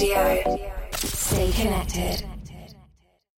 Radio.